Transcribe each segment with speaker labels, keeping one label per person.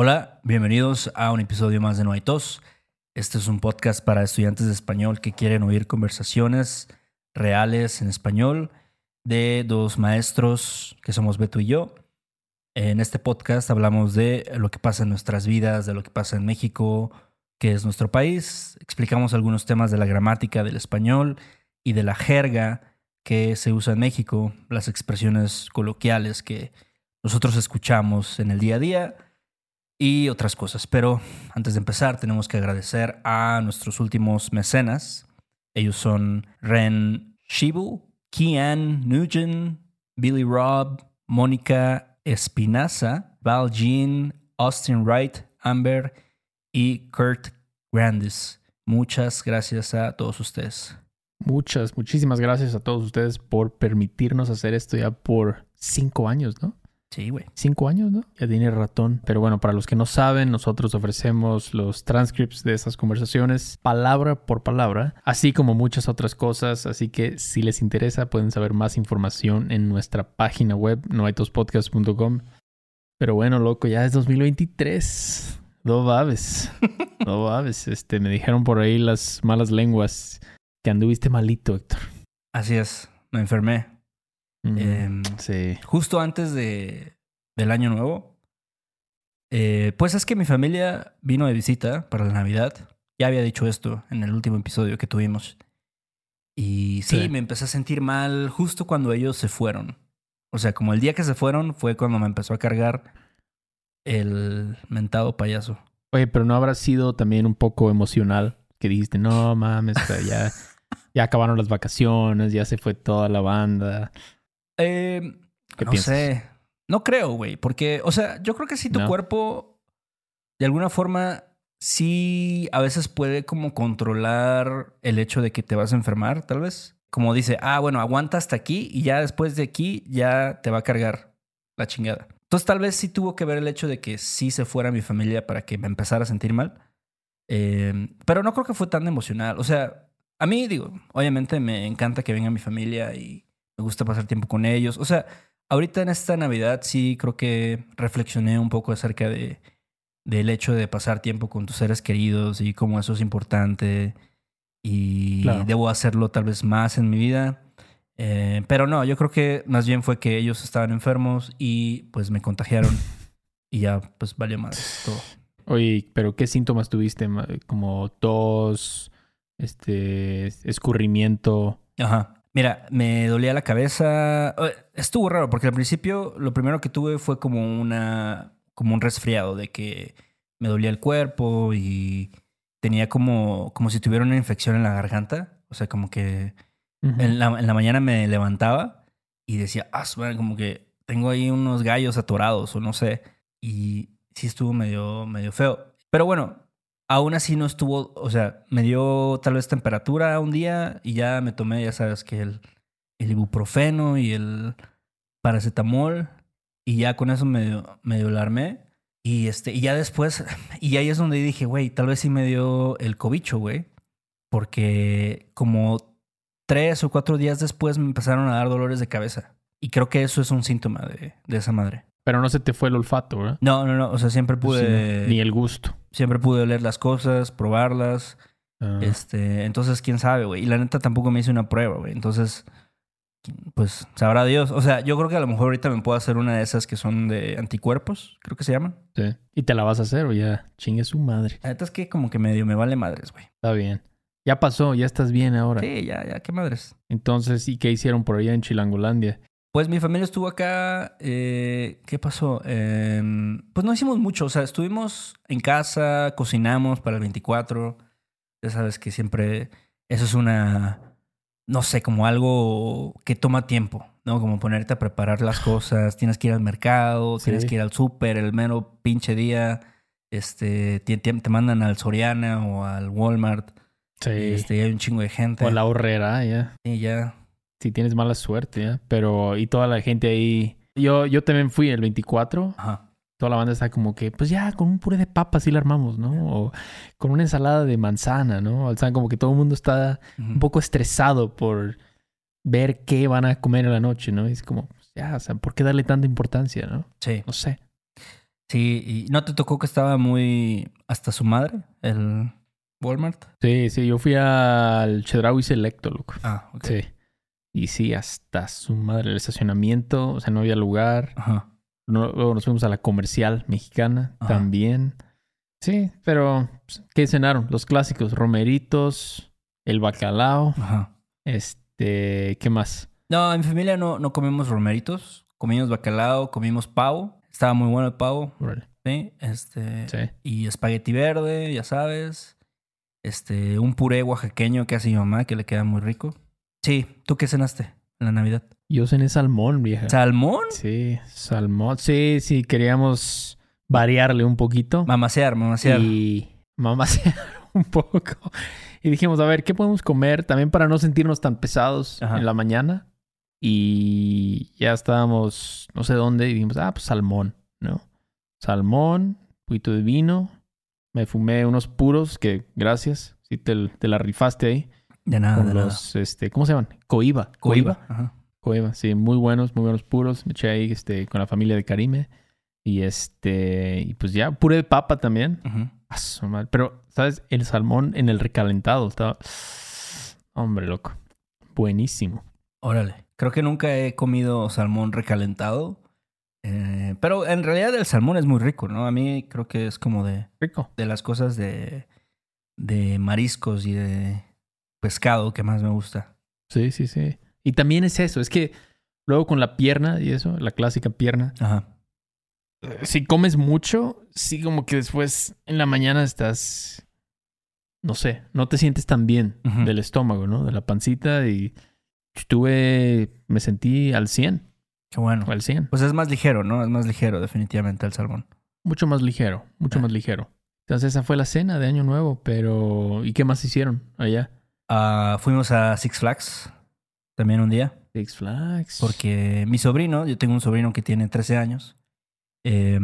Speaker 1: Hola, bienvenidos a un episodio más de No hay tos. Este es un podcast para estudiantes de español que quieren oír conversaciones reales en español de dos maestros que somos Beto y yo. En este podcast hablamos de lo que pasa en nuestras vidas, de lo que pasa en México, que es nuestro país. Explicamos algunos temas de la gramática del español y de la jerga que se usa en México, las expresiones coloquiales que nosotros escuchamos en el día a día y otras cosas. Pero antes de empezar, tenemos que agradecer a nuestros últimos mecenas. Ellos son Ren Shibu, Kian Nugent, Billy Robb, Mónica Espinaza, Val Jean, Austin Wright, Amber y Kurt Grandis. Muchas gracias a todos ustedes.
Speaker 2: Muchas, muchísimas gracias a todos ustedes por permitirnos hacer esto ya por cinco años, ¿no?
Speaker 1: Sí, güey.
Speaker 2: Cinco años, ¿no? Ya tiene ratón. Pero bueno, para los que no saben, nosotros ofrecemos los transcripts de esas conversaciones palabra por palabra, así como muchas otras cosas. Así que si les interesa, pueden saber más información en nuestra página web, noaitospodcast.com. Pero bueno, loco, ya es 2023. No babes. No babes. Este, me dijeron por ahí las malas lenguas que anduviste malito, Héctor.
Speaker 1: Así es, me enfermé.
Speaker 2: Mm,
Speaker 1: Em,
Speaker 2: sí.
Speaker 1: justo antes de, del año nuevo. eh, pues es que mi familia vino de visita para la Navidad. Ya había dicho esto en el último episodio que tuvimos. Y sí,
Speaker 2: Sí.
Speaker 1: me empecé a sentir mal justo cuando ellos se fueron. O sea, como el día que se fueron fue cuando me empezó a cargar el mentado payaso.
Speaker 2: Oye, pero no habrá sido también un poco emocional que dijiste, no mames, ya, ya acabaron las vacaciones, ya se fue toda la banda.
Speaker 1: Eh,
Speaker 2: ¿Qué
Speaker 1: no
Speaker 2: piensas?
Speaker 1: sé. No creo, güey. Porque, o sea, yo creo que sí tu
Speaker 2: No.
Speaker 1: cuerpo, de alguna forma, sí a veces puede como controlar el hecho de que te vas a enfermar, tal vez. Como dice, ah, bueno, aguanta hasta aquí y ya después de aquí ya te va a cargar la chingada. Entonces, tal vez sí tuvo que ver el hecho de que sí se fuera mi familia para que me empezara a sentir mal. Eh, pero no creo que fue tan emocional. O sea, a mí, digo, obviamente me encanta que venga mi familia y me gusta pasar tiempo con ellos. O sea, ahorita en esta Navidad sí creo que reflexioné un poco acerca de, del hecho de pasar tiempo con tus seres queridos y cómo eso es importante. Y
Speaker 2: Claro.
Speaker 1: debo hacerlo tal vez más en mi vida. Eh, pero no, yo creo que más bien fue que ellos estaban enfermos y pues me contagiaron y ya pues valió más todo.
Speaker 2: Oye, pero ¿qué síntomas tuviste? Como tos, este, escurrimiento.
Speaker 1: Ajá. Mira, me dolía la cabeza. Eh, Estuvo raro porque al principio lo primero que tuve fue como una como un resfriado de que me dolía el cuerpo y tenía como como si tuviera una infección en la garganta, o sea, como que en la, en la mañana me levantaba y decía, ah, como que tengo ahí unos gallos atorados o no sé. Y sí estuvo medio, medio feo. Pero bueno, aún así no estuvo, o sea, me dio tal vez temperatura un día y ya me tomé, ya sabes, que el, ibuprofeno y el paracetamol y ya con eso medio, medio alarmé. Y, este, y ya después, y ahí es donde dije, güey, tal vez sí me dio el cobicho, güey. Porque como tres o cuatro días después me empezaron a dar dolores de cabeza. Y creo que eso es un síntoma de, de esa madre.
Speaker 2: Pero no se te fue el olfato, ¿verdad?
Speaker 1: No, no, no. O sea, siempre pude.
Speaker 2: Sí, no. Ni el gusto.
Speaker 1: Siempre pude oler las cosas, probarlas.
Speaker 2: Ah.
Speaker 1: Este, entonces, quién sabe, güey. Y la neta tampoco me hice una prueba, güey. Entonces, pues sabrá Dios. O sea, yo creo que a lo mejor ahorita me puedo hacer una de esas que son de anticuerpos, creo que se llaman.
Speaker 2: Sí. ¿Y te la vas a hacer o ya? Chingue su madre.
Speaker 1: La neta es que como que medio me vale madres, güey.
Speaker 2: Está bien. Ya pasó, ya estás bien ahora.
Speaker 1: Sí, ya, ya, qué madres.
Speaker 2: Entonces, ¿y qué hicieron por allá en Chilangolandia?
Speaker 1: Pues mi familia estuvo acá. eh, ¿Qué pasó? Eh, pues no hicimos mucho. O sea, estuvimos en casa, cocinamos para el 24. Ya sabes que siempre eso es una, no sé, como algo que toma tiempo, ¿no? Como ponerte a preparar las cosas. Tienes que ir al mercado,
Speaker 2: Sí.
Speaker 1: tienes que ir al súper el mero pinche día. Este, te, mandan al Soriana o al Walmart.
Speaker 2: Sí.
Speaker 1: Este, y hay un chingo de gente.
Speaker 2: O a la horrera, ya.
Speaker 1: Y ya.
Speaker 2: Si tienes mala suerte, ya. Pero, y toda la gente ahí. Yo, yo también fui el 24.
Speaker 1: Ajá.
Speaker 2: Toda la banda está como que, pues ya, con un puré de papa sí la armamos, ¿no? O con una ensalada de manzana, ¿no? O sea, como que todo el mundo está un poco estresado por ver qué van a comer en la noche, ¿no? Y es como, pues, ya, o sea, ¿por qué darle tanta importancia, no?
Speaker 1: Sí.
Speaker 2: No sé.
Speaker 1: Sí, y ¿no te tocó que estaba muy hasta su madre, el Walmart?
Speaker 2: Sí, sí, yo fui al Chedraui Selecto, loco.
Speaker 1: Ah, ok.
Speaker 2: Sí. Y sí, hasta su madre, el estacionamiento, o sea, no había lugar.
Speaker 1: Ajá.
Speaker 2: No- luego nos fuimos a la comercial mexicana
Speaker 1: Ajá.
Speaker 2: también. Sí, pero pues, ¿qué cenaron? Los clásicos, romeritos, el bacalao,
Speaker 1: Ajá.
Speaker 2: este, ¿qué más?
Speaker 1: No, en mi familia no, no comimos romeritos. Comimos bacalao, comimos pavo. Estaba muy bueno el pavo. ¿sí? Este,
Speaker 2: Sí.
Speaker 1: Y espagueti verde, ya sabes. Este, un puré oaxaqueño que hace mi mamá, que le queda muy rico. Sí, ¿tú qué cenaste en la Navidad?
Speaker 2: Yo cené salmón, vieja.
Speaker 1: ¿Salmón?
Speaker 2: Sí, salmón. Sí, sí, queríamos variarle un poquito.
Speaker 1: Mamasear, mamasear.
Speaker 2: y mamasear un poco. Y dijimos, a ver, ¿qué podemos comer? También para no sentirnos tan pesados
Speaker 1: Ajá.
Speaker 2: en la mañana. Y ya estábamos, no sé dónde, y dijimos, ah, pues salmón, ¿no? Salmón, poquito de vino. Me fumé unos puros que, gracias, sí te, te la rifaste ahí.
Speaker 1: De nada,
Speaker 2: con
Speaker 1: de nada.
Speaker 2: los, este, ¿cómo se llaman? Coiba.
Speaker 1: Coiba. Ajá.
Speaker 2: Coiba, sí, muy buenos, muy buenos puros. Me eché ahí este, con la familia de Karime. Y este, y pues ya, puré de papa también. Madre. Pero, ¿sabes? El salmón en el recalentado estaba. Hombre, loco. Buenísimo.
Speaker 1: Órale. Creo que nunca he comido salmón recalentado. Eh, pero en realidad el salmón es muy rico, ¿no? A mí creo que es como de,
Speaker 2: Rico.
Speaker 1: de las cosas de, de mariscos y de pescado que más me gusta.
Speaker 2: Sí, sí, sí. Y también es eso. Es que luego con la pierna y eso, la clásica pierna.
Speaker 1: Ajá.
Speaker 2: eh, Si comes mucho, sí, como que después en la mañana estás. No sé, no te sientes tan bien del estómago, ¿no? De la pancita y estuve. Me sentí al 100.
Speaker 1: Qué bueno.
Speaker 2: Al 100.
Speaker 1: Pues es más ligero, ¿no? Es más ligero definitivamente el salmón.
Speaker 2: Mucho más ligero, mucho
Speaker 1: Ah.
Speaker 2: más ligero. Entonces esa fue la cena de Año Nuevo, pero ¿y qué más hicieron allá?
Speaker 1: Ah, fuimos a Six Flags también un día.
Speaker 2: Six Flags.
Speaker 1: Porque mi sobrino, yo tengo un sobrino que tiene 13 años. eh,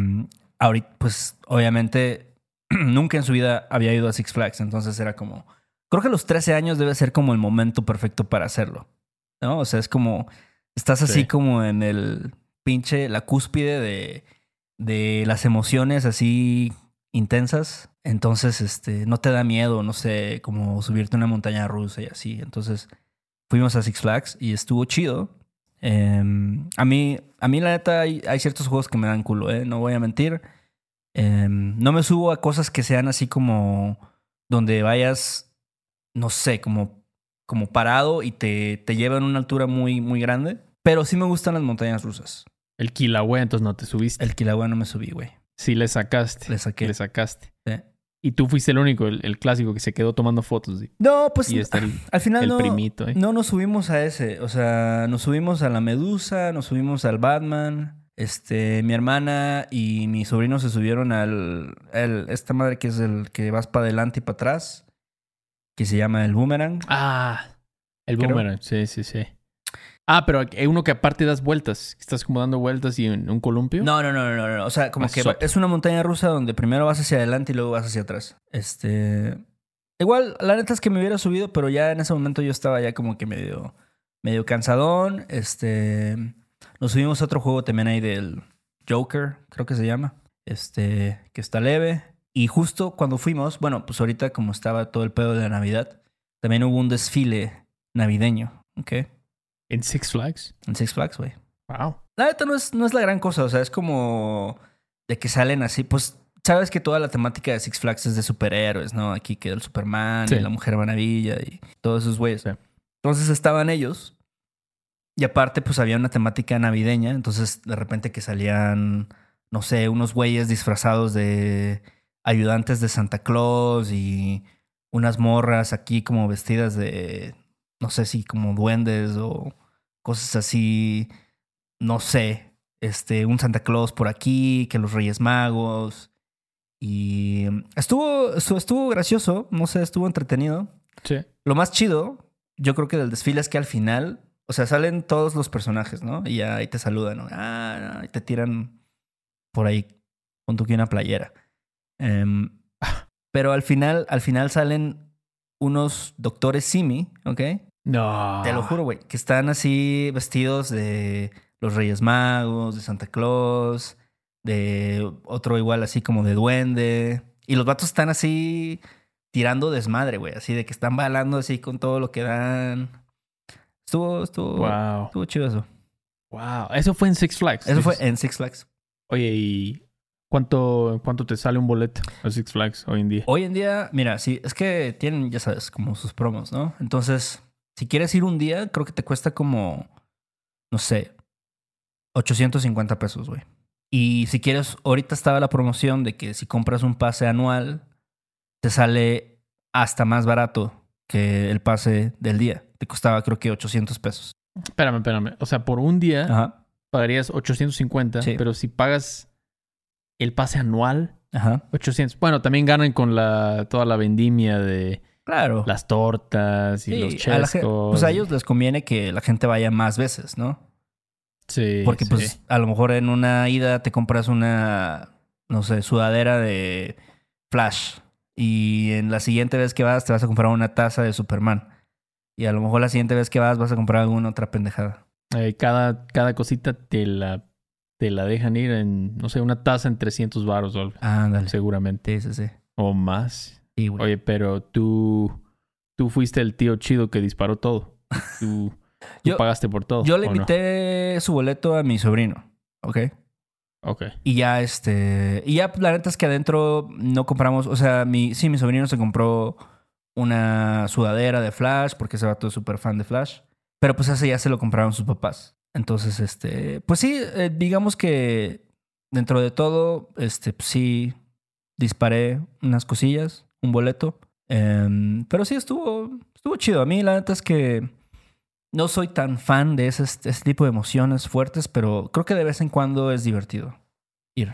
Speaker 1: ahorita, pues obviamente nunca en su vida había ido a Six Flags. Entonces era como. Creo que a los 13 años debe ser como el momento perfecto para hacerlo. ¿No? O sea, es como. Estás así
Speaker 2: Sí.
Speaker 1: como en el pinche, la cúspide de, de las emociones así intensas. Entonces, este, no te da miedo, no sé, como subirte a una montaña rusa y así. Entonces, fuimos a Six Flags y estuvo chido. Eh, a mí, a mí la neta, hay, hay ciertos juegos que me dan culo, ¿eh? No voy a mentir. Eh, no me subo a cosas que sean así como donde vayas, no sé, como, como parado y te, te llevan a una altura muy, muy grande. Pero sí me gustan las montañas rusas.
Speaker 2: El Kilauea, entonces no te subiste.
Speaker 1: El Kilauea no me subí, güey.
Speaker 2: Sí, le sacaste.
Speaker 1: Le saqué.
Speaker 2: Le sacaste.
Speaker 1: Sí.
Speaker 2: Y tú fuiste el único, el, el clásico que se quedó tomando fotos. Y,
Speaker 1: No, pues
Speaker 2: y está el,
Speaker 1: al final
Speaker 2: el
Speaker 1: no,
Speaker 2: primito. ¿eh?
Speaker 1: no nos subimos a ese. O sea, nos subimos a la Medusa, nos subimos al Batman. Este, mi hermana y mi sobrino se subieron al, esta madre que es el que vas para adelante y para atrás, que se llama el Boomerang.
Speaker 2: Ah, el
Speaker 1: Creo.
Speaker 2: boomerang. Sí, sí, sí. Ah, pero hay uno que aparte das vueltas. Estás como dando vueltas y en un columpio.
Speaker 1: No, no, no, no, no. O sea, como
Speaker 2: Ah,
Speaker 1: que
Speaker 2: es
Speaker 1: una montaña rusa donde primero vas hacia adelante y luego vas hacia atrás. Este. Igual, la neta es que me hubiera subido, pero ya en ese momento yo estaba ya como que medio, medio cansadón. Este. Nos subimos a otro juego también ahí del Joker, creo que se llama. Este, que está leve. Y justo cuando fuimos, bueno, pues ahorita como estaba todo el pedo de la Navidad, también hubo un desfile navideño, ¿ok?
Speaker 2: En Six Flags.
Speaker 1: En Six Flags, güey.
Speaker 2: Wow.
Speaker 1: La neta no es, no es la gran cosa, o sea, es como de que salen así, pues sabes que toda la temática de Six Flags es de superhéroes, ¿no? Aquí queda el Superman
Speaker 2: Sí.
Speaker 1: y la Mujer Maravilla y todos esos güeyes.
Speaker 2: Sí.
Speaker 1: Entonces estaban ellos y aparte pues había una temática navideña, entonces de repente que salían, no sé, unos güeyes disfrazados de ayudantes de Santa Claus y unas morras aquí como vestidas de, no sé si como duendes o cosas así no sé, este, un Santa Claus por aquí, que los Reyes Magos. Y estuvo, estuvo, estuvo gracioso, no sé, estuvo entretenido.
Speaker 2: Sí.
Speaker 1: Lo más chido, yo creo que del desfile es que al final, o sea, salen todos los personajes, ¿no? Y ya ahí te saludan, ¿no? Ah, y te tiran por ahí, con tu que una playera. Em, pero al final, al final salen unos doctores Simi, ¿ok?
Speaker 2: No.
Speaker 1: Te lo juro, güey, que están así vestidos de los Reyes Magos, de Santa Claus, de otro igual así como de duende. Y los vatos están así tirando desmadre, güey. Así de que están balando así con todo lo que dan. Estuvo, estuvo,
Speaker 2: Wow.
Speaker 1: estuvo chido eso.
Speaker 2: Wow. Eso fue en Six Flags.
Speaker 1: Eso fue en Six Flags.
Speaker 2: Oye, ¿y cuánto, cuánto te sale un boleto a Six Flags hoy en día?
Speaker 1: Hoy en día, mira, sí, es que tienen, ya sabes, como sus promos, ¿no? Entonces, si quieres ir un día, creo que te cuesta como, no sé, 850 pesos, güey. Y si quieres, ahorita estaba la promoción de que si compras un pase anual, te sale hasta más barato que el pase del día. Te costaba creo que 800 pesos.
Speaker 2: Espérame, espérame. O sea, por un día
Speaker 1: Ajá,
Speaker 2: pagarías 850,
Speaker 1: Sí.
Speaker 2: pero si pagas el pase anual,
Speaker 1: ajá.
Speaker 2: 800. Bueno, también ganan con la toda la vendimia de
Speaker 1: Claro.
Speaker 2: las tortas y
Speaker 1: Sí,
Speaker 2: los chescos.
Speaker 1: pues a ellos les conviene que la gente vaya más veces, ¿no?
Speaker 2: Sí.
Speaker 1: Porque
Speaker 2: sí.
Speaker 1: pues a lo mejor en una ida te compras una, no sé, sudadera de Flash. Y en la siguiente vez que vas te vas a comprar una taza de Superman. Y a lo mejor la siguiente vez que vas vas a comprar alguna otra pendejada.
Speaker 2: Eh, cada, cada cosita te la, te la dejan ir en, no sé, una taza en 300 baros o algo,
Speaker 1: Ándale.
Speaker 2: seguramente.
Speaker 1: Sí, sí, sí.
Speaker 2: O más.
Speaker 1: Sí, güey.
Speaker 2: Oye, pero tú, tú fuiste el tío chido que disparó todo. Tú, tú
Speaker 1: Yo-
Speaker 2: pagaste por todo.
Speaker 1: Yo le invité su boleto a mi sobrino, ¿ok?
Speaker 2: Ok.
Speaker 1: Y ya, este. Y ya, la neta es que adentro no compramos. O sea, mi, sí, mi sobrino se compró una sudadera de Flash, porque ese vato es súper fan de Flash. Pero pues ese ya se lo compraron sus papás. Entonces, este. Pues sí, eh, digamos que dentro de todo, este, pues sí, disparé unas cosillas, un boleto. Em, pero sí, estuvo, estuvo chido. A mí, la neta es que. No soy tan fan de ese, ese tipo de emociones fuertes, pero creo que de vez en cuando es divertido ir.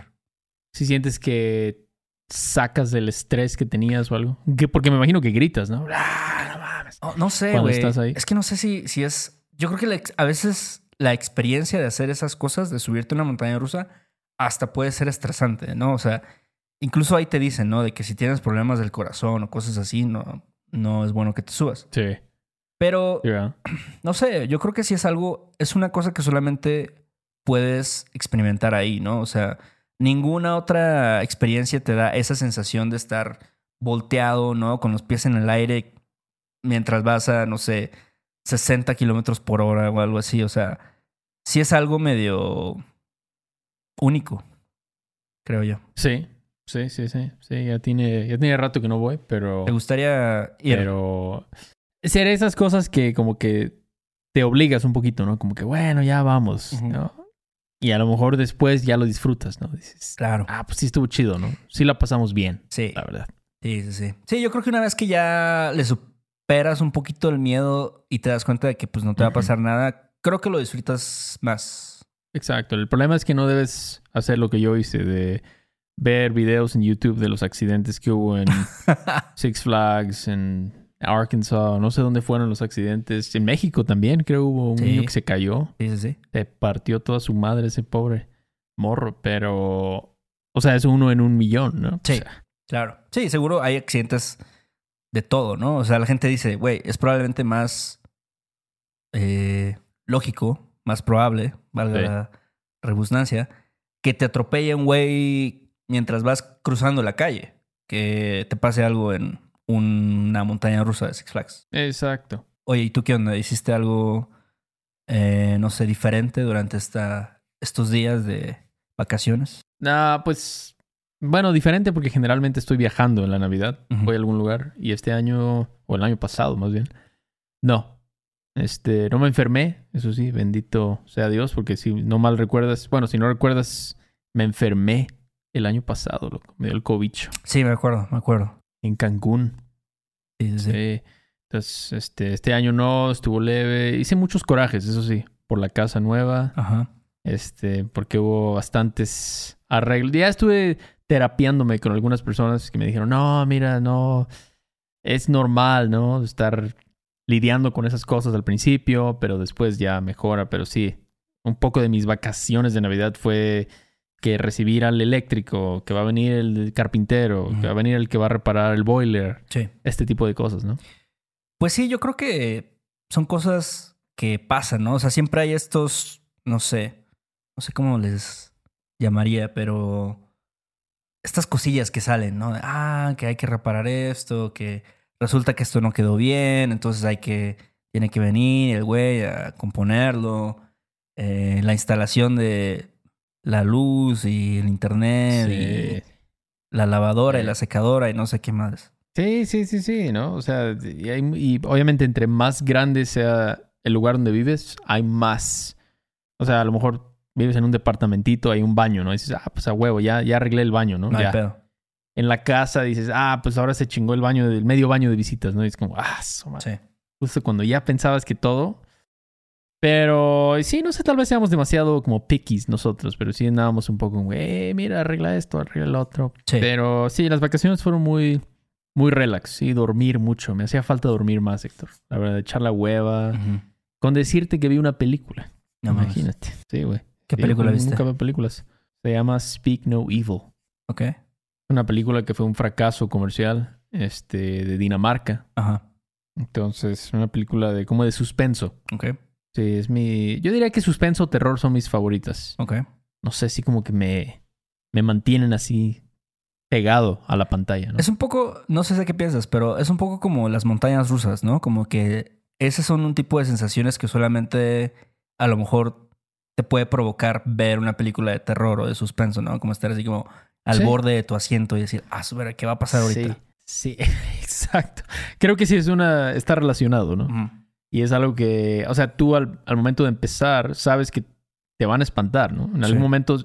Speaker 2: Si sientes que sacas del estrés que tenías o algo. Que- porque me imagino que gritas, ¿no? ¡Ah, no mames!
Speaker 1: No sé,
Speaker 2: Cuando estás ahí.
Speaker 1: Es que no sé si, si es. Yo creo que la a veces la experiencia de hacer esas cosas, de subirte a una montaña rusa, hasta puede ser estresante, ¿no? O sea, incluso ahí te dicen, ¿no? De que si tienes problemas del corazón o cosas así, no, no es bueno que te subas.
Speaker 2: Sí.
Speaker 1: Pero no sé, yo creo que sí es algo, es una cosa que solamente puedes experimentar ahí, ¿no? O sea, ninguna otra experiencia te da esa sensación de estar volteado, ¿no? Con los pies en el aire mientras vas a, no sé, 60 kilómetros por hora o algo así. O sea, sí es algo medio único, creo yo.
Speaker 2: Sí. Sí, sí, sí. Sí, ya tiene, ya tiene rato que no voy, pero...
Speaker 1: ¿Te gustaría ir?
Speaker 2: Pero ser esas cosas que como que te obligas un poquito, ¿no? Como que, bueno, ya vamos. ¿no? Y a lo mejor después ya lo disfrutas, ¿no? Dices,
Speaker 1: Claro.
Speaker 2: ah, pues sí estuvo chido, ¿no? Sí la pasamos bien,
Speaker 1: Sí.
Speaker 2: la verdad.
Speaker 1: Sí, sí, sí. Sí, yo creo que una vez que ya le superas un poquito el miedo y te das cuenta de que pues no te va a pasar nada, creo que lo disfrutas más.
Speaker 2: Exacto. El problema es que no debes hacer lo que yo hice de ver videos en YouTube de los accidentes que hubo en Six Flags, en Arkansas, no sé dónde fueron los accidentes. En México también, creo hubo un
Speaker 1: Sí.
Speaker 2: niño que se cayó.
Speaker 1: Sí, sí.
Speaker 2: Se partió toda su madre ese pobre morro, pero... O sea, es uno en un millón, ¿no?
Speaker 1: Sí.
Speaker 2: O sea,
Speaker 1: Claro. Sí, seguro hay accidentes de todo, ¿no? O sea, la gente dice, güey, es probablemente más eh, lógico, más probable, valga
Speaker 2: Sí.
Speaker 1: la rebusnancia, que te atropelle un güey mientras vas cruzando la calle, que te pase algo en una montaña rusa de Six Flags.
Speaker 2: exacto.
Speaker 1: Oye, ¿y tú qué onda? ¿Hiciste algo, eh, no sé, diferente durante esta, estos días de vacaciones?
Speaker 2: Ah, pues... Bueno, diferente porque generalmente estoy viajando en la Navidad. Voy a algún lugar y este año, o el año pasado más bien, no. Este, no me enfermé, eso sí, bendito sea Dios, porque si no mal recuerdas, bueno, si no recuerdas, me enfermé el año pasado, loco. Me dio el cobicho
Speaker 1: Sí, me acuerdo, me acuerdo.
Speaker 2: en Cancún.
Speaker 1: Sí, sí.
Speaker 2: Entonces, este, este año no, estuvo leve. Hice muchos corajes, eso sí, por la casa nueva.
Speaker 1: Ajá.
Speaker 2: Este, porque hubo bastantes arreglos. Ya estuve terapiándome con algunas personas que me dijeron, no, mira, no, es normal, ¿no? Estar lidiando con esas cosas al principio, pero después ya mejora. Pero sí, un poco de mis vacaciones de Navidad fue que recibir al eléctrico, que va a venir el carpintero, que va a venir el que va a reparar el boiler,
Speaker 1: Sí.
Speaker 2: este tipo de cosas, ¿no?
Speaker 1: Pues sí, yo creo que son cosas que pasan, ¿no? O sea, siempre hay estos, no sé, no sé cómo les llamaría, pero estas cosillas que salen, ¿no? Ah, que hay que reparar esto, que resulta que esto no quedó bien, entonces hay que, tiene que venir el güey a componerlo, eh, la instalación de la luz y el internet y la lavadora y la secadora y no sé qué más.
Speaker 2: Sí, sí, sí, sí, ¿no? O sea, y, hay- y obviamente entre más grande sea el lugar donde vives, hay más. O sea, a lo mejor vives en un departamentito, hay un baño, ¿no? Y dices, ah, pues a huevo, ya, ya arreglé el baño, ¿no?
Speaker 1: No hay
Speaker 2: Ya.
Speaker 1: pedo.
Speaker 2: En la casa dices, ah, pues ahora se chingó el baño, el medio baño de visitas, ¿no? Y es como, ah, madre.
Speaker 1: Sí.
Speaker 2: Justo cuando ya pensabas que todo. Pero sí, no sé, tal vez seamos demasiado como pickies nosotros, pero sí andábamos un poco eh, mira, arregla esto, arregla lo otro.
Speaker 1: Sí.
Speaker 2: Pero sí, las vacaciones fueron muy, muy relax, sí, dormir mucho. Me hacía falta dormir más, Héctor. La verdad, echar la hueva. Con decirte que vi una película.
Speaker 1: No.
Speaker 2: Imagínate. Sí, güey.
Speaker 1: ¿Qué
Speaker 2: Sí,
Speaker 1: película viste?
Speaker 2: Nunca veo películas. Se llama Speak No Evil.
Speaker 1: Ok.
Speaker 2: Una película que fue un fracaso comercial este, de Dinamarca.
Speaker 1: Ajá.
Speaker 2: Entonces, una película de como de suspenso.
Speaker 1: Ok.
Speaker 2: Sí, es mi. Yo diría que suspenso o terror son mis favoritas.
Speaker 1: Ok.
Speaker 2: No sé, sí como que me, me mantienen así pegado a la pantalla, ¿no?
Speaker 1: Es un poco, no sé de qué piensas, pero es un poco como las montañas rusas, ¿no? Como que esas son un tipo de sensaciones que solamente a lo mejor te puede provocar ver una película de terror o de suspenso, ¿no? Como estar así como al
Speaker 2: Sí.
Speaker 1: borde de tu asiento y decir, ah, ¿qué va a pasar ahorita?
Speaker 2: Sí, sí, exacto. Creo que sí es una. está relacionado, ¿no?
Speaker 1: Ujú.
Speaker 2: Y es algo que. O sea, tú al, al momento de empezar, sabes que te van a espantar, ¿no? En algún
Speaker 1: Sí.
Speaker 2: momento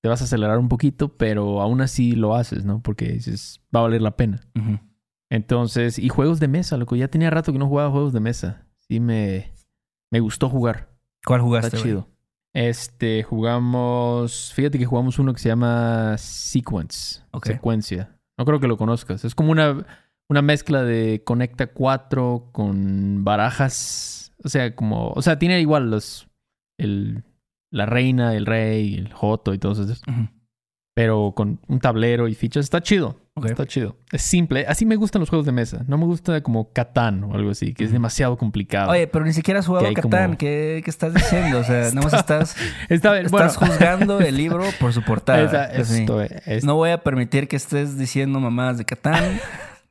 Speaker 2: te vas a acelerar un poquito, pero aún así lo haces, ¿no? Porque dices, va a valer la pena. Entonces, y juegos de mesa, loco. Ya tenía rato que no jugaba juegos de mesa. Sí, me, me gustó jugar.
Speaker 1: ¿Cuál
Speaker 2: Está
Speaker 1: jugaste? güey?
Speaker 2: chido. Este, jugamos. Fíjate que jugamos uno que se llama Sequence. Secuencia. No creo que lo conozcas. Es como una, una mezcla de Conecta 4 con barajas. O sea, como. O sea, tiene igual los. El, la reina, el rey, el joto y todo eso.
Speaker 1: Ujú.
Speaker 2: Pero con un tablero y fichas. Está chido. Está chido. Es simple. Así me gustan los juegos de mesa. No me gusta como Catán o algo así, que es demasiado complicado.
Speaker 1: Oye, pero ni siquiera has jugado
Speaker 2: Que
Speaker 1: Catán.
Speaker 2: como-
Speaker 1: ¿Qué, qué estás diciendo? O sea, nada más estás,
Speaker 2: Está bien. Bueno,
Speaker 1: estás juzgando el libro por su portada.
Speaker 2: esa-
Speaker 1: Así.
Speaker 2: esto es-
Speaker 1: No voy a permitir que estés diciendo mamadas de Catán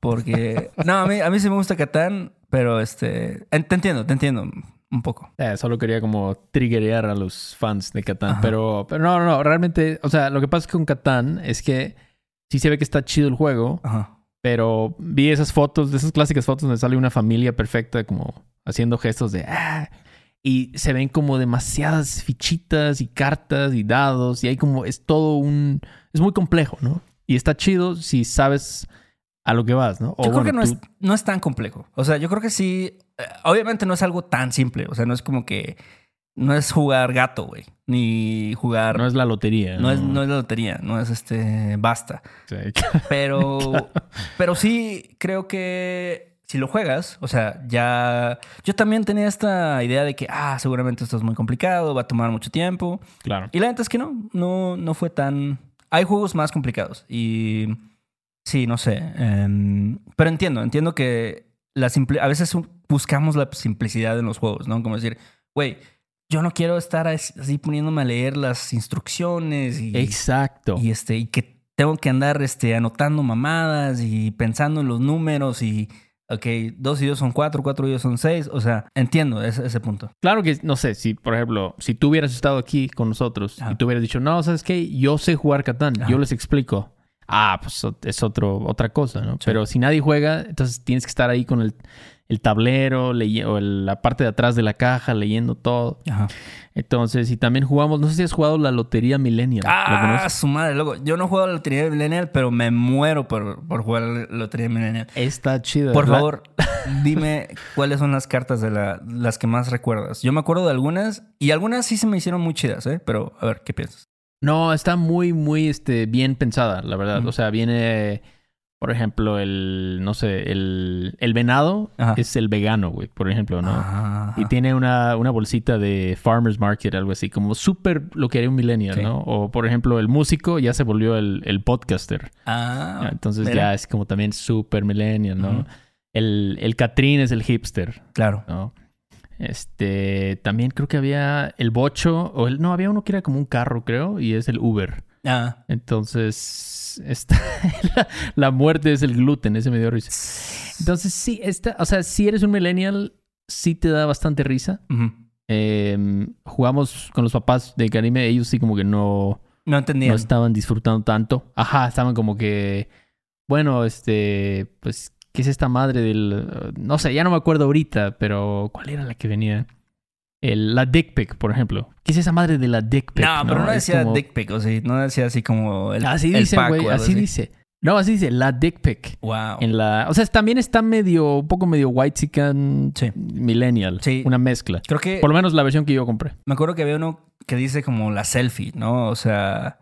Speaker 1: porque... No, a mí, a mí sí me gusta Catán, pero este... Te entiendo, te entiendo un poco.
Speaker 2: Eh, solo quería como triggerear a los fans de Catán.
Speaker 1: Ajá.
Speaker 2: Pero, pero no, no, no. Realmente, o sea, lo que pasa con Catán es que sí se ve que está chido el juego,
Speaker 1: Ajá.
Speaker 2: pero vi esas fotos, de esas clásicas fotos donde sale una familia perfecta como haciendo gestos de... "Ah", y se ven como demasiadas fichitas y cartas y dados y hay como... Es todo un... Es muy complejo, ¿no? Y está chido si sabes a lo que vas, ¿no? O
Speaker 1: Yo creo que no,
Speaker 2: tú-
Speaker 1: es, no es tan complejo. O sea, yo creo que sí... eh, Obviamente no es algo tan simple. O sea, no es como que... No es jugar gato, güey. Ni jugar...
Speaker 2: no es la lotería.
Speaker 1: no, es, no es la lotería. No es este... Basta.
Speaker 2: Sí.
Speaker 1: Pero, pero sí creo que si lo juegas, o sea, ya. Yo también tenía esta idea de que, ah, seguramente esto es muy complicado, va a tomar mucho tiempo.
Speaker 2: claro.
Speaker 1: Y la neta es que no, no, no fue tan. Hay juegos más complicados. Y sí, no sé. em, pero entiendo, entiendo que la simple... a veces buscamos la simplicidad en los juegos, ¿no? Como decir, güey, yo no quiero estar as- así poniéndome a leer las instrucciones y.
Speaker 2: Exacto.
Speaker 1: Y este, y que tengo que andar este, anotando mamadas y pensando en los números y, ok, dos y dos son cuatro, cuatro y dos son seis. O sea, entiendo ese, ese punto.
Speaker 2: Claro que, no sé, si por ejemplo, si tú hubieras estado aquí con nosotros
Speaker 1: Ajá.
Speaker 2: y tú hubieras dicho, no, ¿sabes qué? Yo sé jugar Catán,
Speaker 1: Ajá.
Speaker 2: yo les explico. Ah, pues es otro, otra cosa, ¿no? Pero si nadie juega, entonces tienes que estar ahí con el, el tablero o el- la parte de atrás de la caja leyendo todo.
Speaker 1: Ajá.
Speaker 2: Entonces, y también jugamos, no sé si has jugado la Lotería Millennial. ¿Lo
Speaker 1: Ah, su madre, loco. Yo no juego a la Lotería Millennial, pero me muero por, por jugar la Lotería Millennial.
Speaker 2: Está chido.
Speaker 1: Por favor, dime cuáles son las cartas de la, las que más recuerdas. Yo me acuerdo de algunas y algunas sí se me hicieron muy chidas, ¿eh? Pero a ver, ¿qué piensas?
Speaker 2: No, está muy, muy este, bien pensada, la verdad. O sea, viene, por ejemplo, el, no sé, el, el venado
Speaker 1: Ajá.
Speaker 2: es el vegano, güey, por ejemplo, ¿no?
Speaker 1: Ajá.
Speaker 2: Y tiene una, una bolsita de Farmer's Market, algo así, como súper lo que haría un millennial,
Speaker 1: Sí.
Speaker 2: ¿no? O, por ejemplo, el músico ya se volvió el, el podcaster.
Speaker 1: Ah,
Speaker 2: Entonces
Speaker 1: mira.
Speaker 2: ya es como también súper millennial, ¿no? El, el Catrín es el hipster,
Speaker 1: Claro.
Speaker 2: ¿no? Este, también creo que había el bocho, o el, no, había uno que era como un carro, creo, y es el Uber.
Speaker 1: Ah,
Speaker 2: Entonces, está, la, la muerte es el gluten, ese me dio risa. Entonces, sí, está, o sea, si eres un millennial, sí te da bastante risa. Eh, jugamos con los papás de Karime, ellos sí como que no,
Speaker 1: no entendía.
Speaker 2: no estaban disfrutando tanto. Ajá, estaban como que, bueno, este, pues, ¿qué es esta madre del... No sé, ya no me acuerdo ahorita, pero ¿cuál era la que venía? El, la dick pic, por ejemplo. ¿Qué es esa madre de la dick pic?
Speaker 1: no, pero no decía
Speaker 2: como-
Speaker 1: dick pic, o sí, no decía así como el,
Speaker 2: Así
Speaker 1: el
Speaker 2: dice, güey,
Speaker 1: algo
Speaker 2: así dice. No, así dice, la dick pic.
Speaker 1: Wow.
Speaker 2: En la, o sea, también está medio, un poco medio white chican
Speaker 1: Sí.
Speaker 2: millennial.
Speaker 1: Sí.
Speaker 2: Una mezcla.
Speaker 1: Creo que
Speaker 2: Por lo menos la versión que yo compré.
Speaker 1: me acuerdo que había uno que dice como la selfie, ¿no? O sea,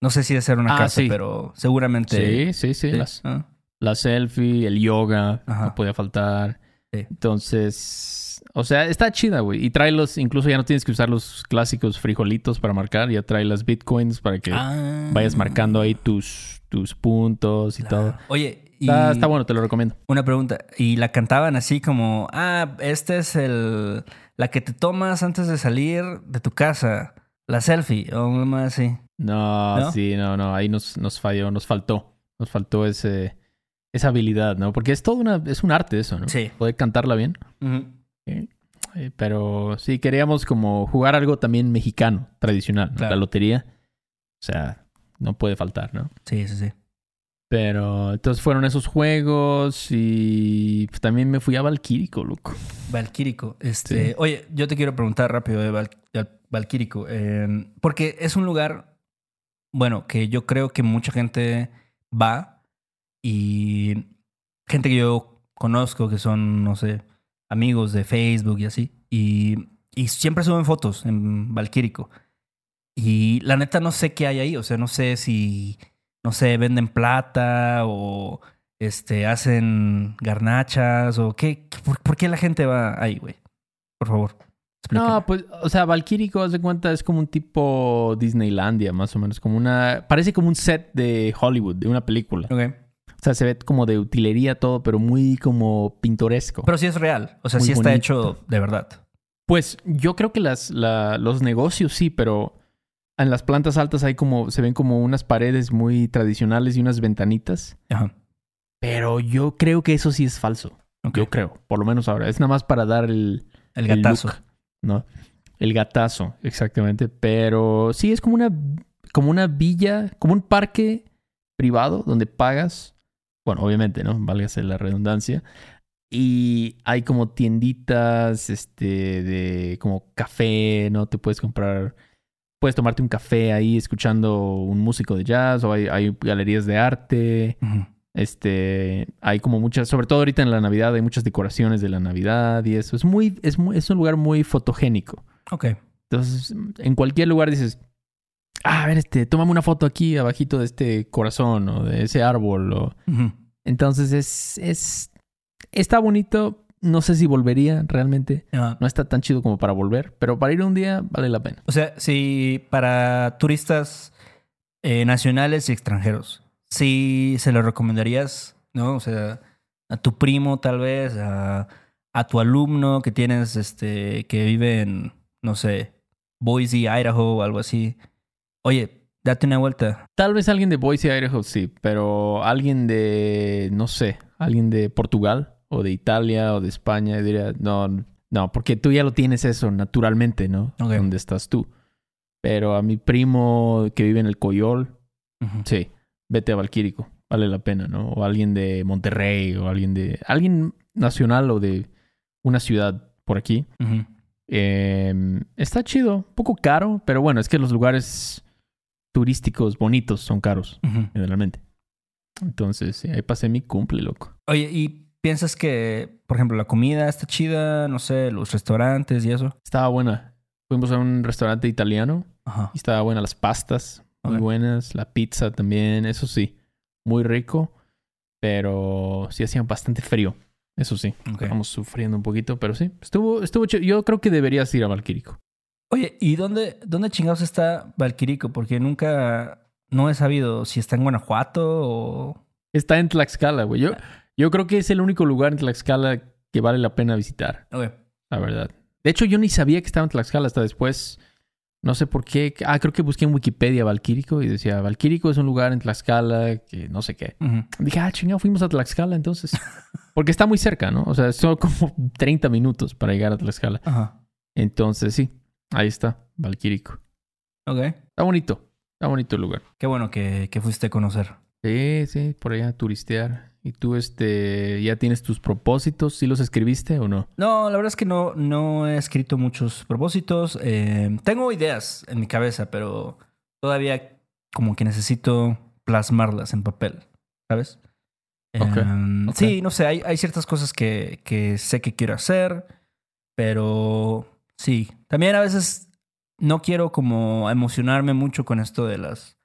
Speaker 1: no sé si ser una
Speaker 2: Ah,
Speaker 1: casa,
Speaker 2: sí.
Speaker 1: pero seguramente.
Speaker 2: Sí, sí, sí.
Speaker 1: sí,
Speaker 2: Las,
Speaker 1: ah,
Speaker 2: la selfie, el yoga,
Speaker 1: Ajá.
Speaker 2: no podía faltar.
Speaker 1: Sí.
Speaker 2: Entonces, o sea, está chida, güey. Y trae los, incluso ya no tienes que usar los clásicos frijolitos para marcar, ya trae las bitcoins para que
Speaker 1: ah.
Speaker 2: vayas marcando ahí tus, tus puntos y
Speaker 1: Claro.
Speaker 2: todo.
Speaker 1: Oye, y
Speaker 2: Está, está bueno, te lo recomiendo.
Speaker 1: una pregunta. ¿Y la cantaban así como, ah, este es el. la que te tomas antes de salir de tu casa? La selfie, o algo más así.
Speaker 2: No,
Speaker 1: ¿No?
Speaker 2: sí, no, no, ahí nos, nos falló, nos faltó. Nos faltó ese, esa habilidad, ¿no? Porque es todo una, es un arte eso, ¿no?
Speaker 1: Sí.
Speaker 2: Poder cantarla bien. Eh, pero sí, queríamos como jugar algo también mexicano, tradicional, ¿no?
Speaker 1: Claro.
Speaker 2: la lotería. O sea, no puede faltar, ¿no?
Speaker 1: Sí, sí, sí.
Speaker 2: Pero entonces fueron esos juegos y pues, también me fui a Valquírico, loco.
Speaker 1: Valquírico. Este,
Speaker 2: Sí.
Speaker 1: Oye, yo te quiero preguntar rápido de Val- de Valquírico. eh, porque es un lugar, bueno, que yo creo que mucha gente va y gente que yo conozco que son, no sé, amigos de Facebook y así. Y, y siempre suben fotos en Valquírico. Y la neta no sé qué hay ahí. O sea, no sé si, no sé, venden plata o este, hacen garnachas o qué. ¿Por, por qué la gente va ahí, güey? Por favor. explícame.
Speaker 2: No, pues, o sea, Valquírico, haz de cuenta, es como un tipo Disneylandia, más o menos. Como una. Parece como un set de Hollywood, de una película.
Speaker 1: Ok.
Speaker 2: O sea, se ve como de utilería todo, pero muy como pintoresco.
Speaker 1: Pero sí es real. O sea,
Speaker 2: Muy
Speaker 1: sí está
Speaker 2: bonito.
Speaker 1: hecho de verdad.
Speaker 2: Pues yo creo que las, la- los negocios sí, pero en las plantas altas hay como, se ven como unas paredes muy tradicionales y unas ventanitas.
Speaker 1: Ajá.
Speaker 2: Pero yo creo que eso sí es falso. Yo creo, por lo menos ahora. Es nada más para dar el,
Speaker 1: El
Speaker 2: el
Speaker 1: gatazo.
Speaker 2: look, ¿no? El gatazo, exactamente. Pero sí es como una, como una villa, como un parque privado donde pagas. Bueno, obviamente, ¿no? Válgase la redundancia. Y hay como tienditas, este, de como café, ¿no? Te puedes comprar, puedes tomarte un café ahí escuchando un músico de jazz o hay, hay galerías de arte. Este, hay como muchas, sobre todo ahorita en la Navidad, hay muchas decoraciones de la Navidad y eso. Es muy, es muy, es un lugar muy fotogénico.
Speaker 1: Ok.
Speaker 2: Entonces, en cualquier lugar dices, ah, a ver, este, tómame una foto aquí abajito de este corazón o de ese árbol. O... Entonces es, es, está bonito. No sé si volvería realmente.
Speaker 1: Ajá.
Speaker 2: No está tan chido como para volver, pero para ir un día vale la pena.
Speaker 1: O sea, si para turistas eh, nacionales y extranjeros, sí se lo recomendarías, ¿no? O sea, a tu primo tal vez, a, a tu alumno que tienes, este, que vive en, no sé, Boise, Idaho o algo así. Oye, date una vuelta.
Speaker 2: Tal vez alguien de Boise, Idaho, sí, pero alguien de, no sé, alguien de Portugal o de Italia o de España diría, no, no, porque tú ya lo tienes eso naturalmente, ¿no? Donde estás tú. Pero a mi primo que vive en el Coyol, sí, vete a Valquírico, vale la pena, ¿no? O alguien de Monterrey o alguien de, alguien nacional o de una ciudad por aquí. Eh, está chido, un poco caro, pero bueno, es que los lugares turísticos bonitos son caros generalmente. Entonces, sí, ahí pasé mi cumple, loco.
Speaker 1: Oye, ¿y piensas que, por ejemplo, la comida está chida? No sé, los restaurantes y eso.
Speaker 2: Estaba buena. Fuimos a un restaurante italiano
Speaker 1: Ajá.
Speaker 2: y estaba buena las pastas, muy buenas, la pizza también, eso sí, muy rico, pero sí hacía bastante frío. Eso sí,
Speaker 1: Ok.
Speaker 2: estamos sufriendo un poquito, pero sí, estuvo, estuvo chido. Yo creo que deberías ir a Valquírico.
Speaker 1: Oye, ¿y dónde, dónde chingados está Valquirico? Porque nunca, no he sabido si está en Guanajuato o...
Speaker 2: Está en Tlaxcala, güey. Yo, yo creo que es el único lugar en Tlaxcala que vale la pena visitar. La verdad. De hecho, yo ni sabía que estaba en Tlaxcala hasta después. No sé por qué. Ah, creo que busqué en Wikipedia Valquírico y decía, Valquírico es un lugar en Tlaxcala que no sé qué. Dije, ah, chingado, fuimos a Tlaxcala entonces. Porque está muy cerca, ¿no? O sea, son como 30 minutos para llegar a Tlaxcala.
Speaker 1: Ajá.
Speaker 2: Entonces, sí, ahí está, Valquírico.
Speaker 1: Ok.
Speaker 2: Está bonito, está bonito el lugar.
Speaker 1: Qué bueno que, que fuiste a conocer.
Speaker 2: Sí, sí, por allá a turistear. ¿Y tú, este, ya tienes tus propósitos? ¿Sí los escribiste o no?
Speaker 1: No, la verdad es que no, no he escrito muchos propósitos. Eh, tengo ideas en mi cabeza, pero todavía como que necesito plasmarlas en papel, ¿sabes?
Speaker 2: Ok,
Speaker 1: Em. Sí, no sé, hay, hay ciertas cosas que, que sé que quiero hacer, pero sí, también a veces no quiero como emocionarme mucho con esto de las,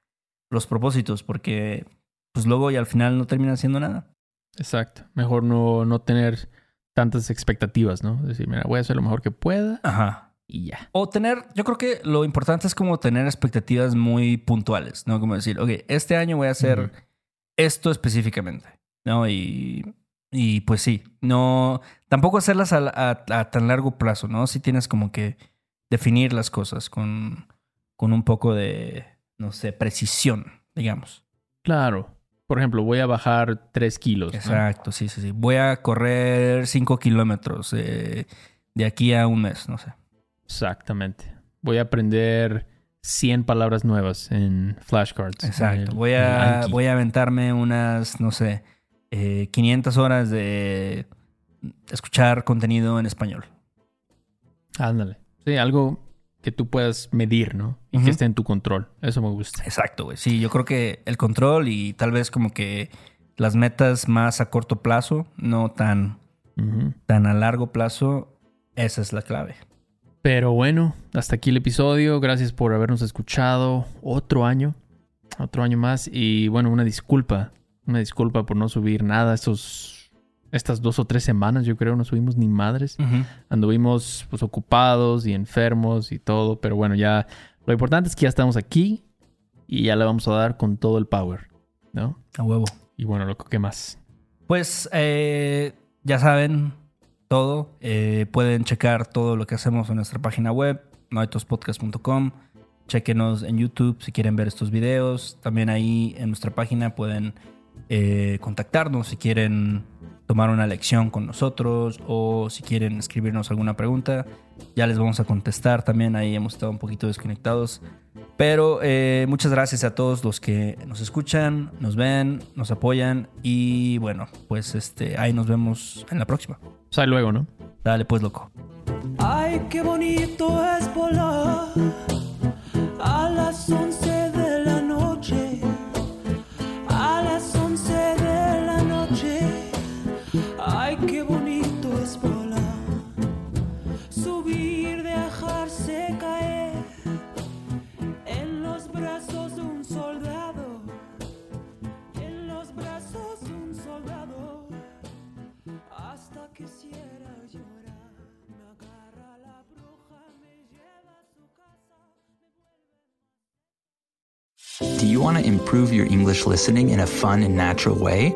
Speaker 1: los propósitos, porque pues luego y al final no termina haciendo nada.
Speaker 2: Exacto. Mejor no, no tener tantas expectativas, ¿no? Decir, mira, voy a hacer lo mejor que pueda
Speaker 1: Ajá.
Speaker 2: y ya.
Speaker 1: O tener, yo creo que lo importante es como tener expectativas muy puntuales, ¿no? Como decir, ok, este año voy a hacer esto específicamente, ¿no? Y, y pues sí, no, tampoco hacerlas a, a- a tan largo plazo, ¿no? Si tienes como que definir las cosas con, con un poco de, no sé, precisión, digamos.
Speaker 2: Claro. Por ejemplo, voy a bajar 3 kilos. ¿no?
Speaker 1: Exacto, sí, sí, sí. Voy a correr 5 kilómetros eh, de aquí a un mes, no sé.
Speaker 2: Exactamente. Voy a aprender 100 palabras nuevas en flashcards.
Speaker 1: Exacto.
Speaker 2: en el-
Speaker 1: Voy a, voy a aventarme unas, no sé, eh, 500 horas de escuchar contenido en español.
Speaker 2: Ándale. Sí, algo que tú puedas medir, ¿no? Y que esté en tu control. Eso me gusta.
Speaker 1: Exacto, güey. Sí, yo creo que el control y tal vez como que las metas más a corto plazo, no tan, tan a largo plazo, esa es la clave.
Speaker 2: Pero bueno, hasta aquí el episodio. Gracias por habernos escuchado. Otro año. Otro año más. Y bueno, una disculpa. Una disculpa por no subir nada estos, estas dos o tres semanas. Yo creo no subimos ni madres. Anduvimos pues ocupados y enfermos y todo. Pero bueno, ya lo importante es que ya estamos aquí. Y ya le vamos a dar con todo el power. ¿No?
Speaker 1: A huevo.
Speaker 2: Y bueno, loco, ¿qué más?
Speaker 1: Pues eh, ya saben todo. Eh, pueden checar todo lo que hacemos en nuestra página web, noitospodcast.com. Chequenos en YouTube si quieren ver estos videos. También ahí en nuestra página pueden eh, contactarnos si quieren tomar una lección con nosotros o si quieren escribirnos alguna pregunta. Ya les vamos a contestar también. Ahí hemos estado un poquito desconectados. Pero eh, muchas gracias a todos los que nos escuchan, nos ven, nos apoyan y bueno, pues este, ahí nos vemos en la próxima.
Speaker 2: Ahí luego, ¿no?
Speaker 1: Dale pues loco.
Speaker 3: Ay, qué bonito es volar a las 11 Subir, dejarse caer en los brazos de un soldado. En los brazos de un soldado. Hasta quisiera llorar. Me agarra la bruja, me lleva a su casa.
Speaker 4: Do you want to improve your English listening in a fun and natural way?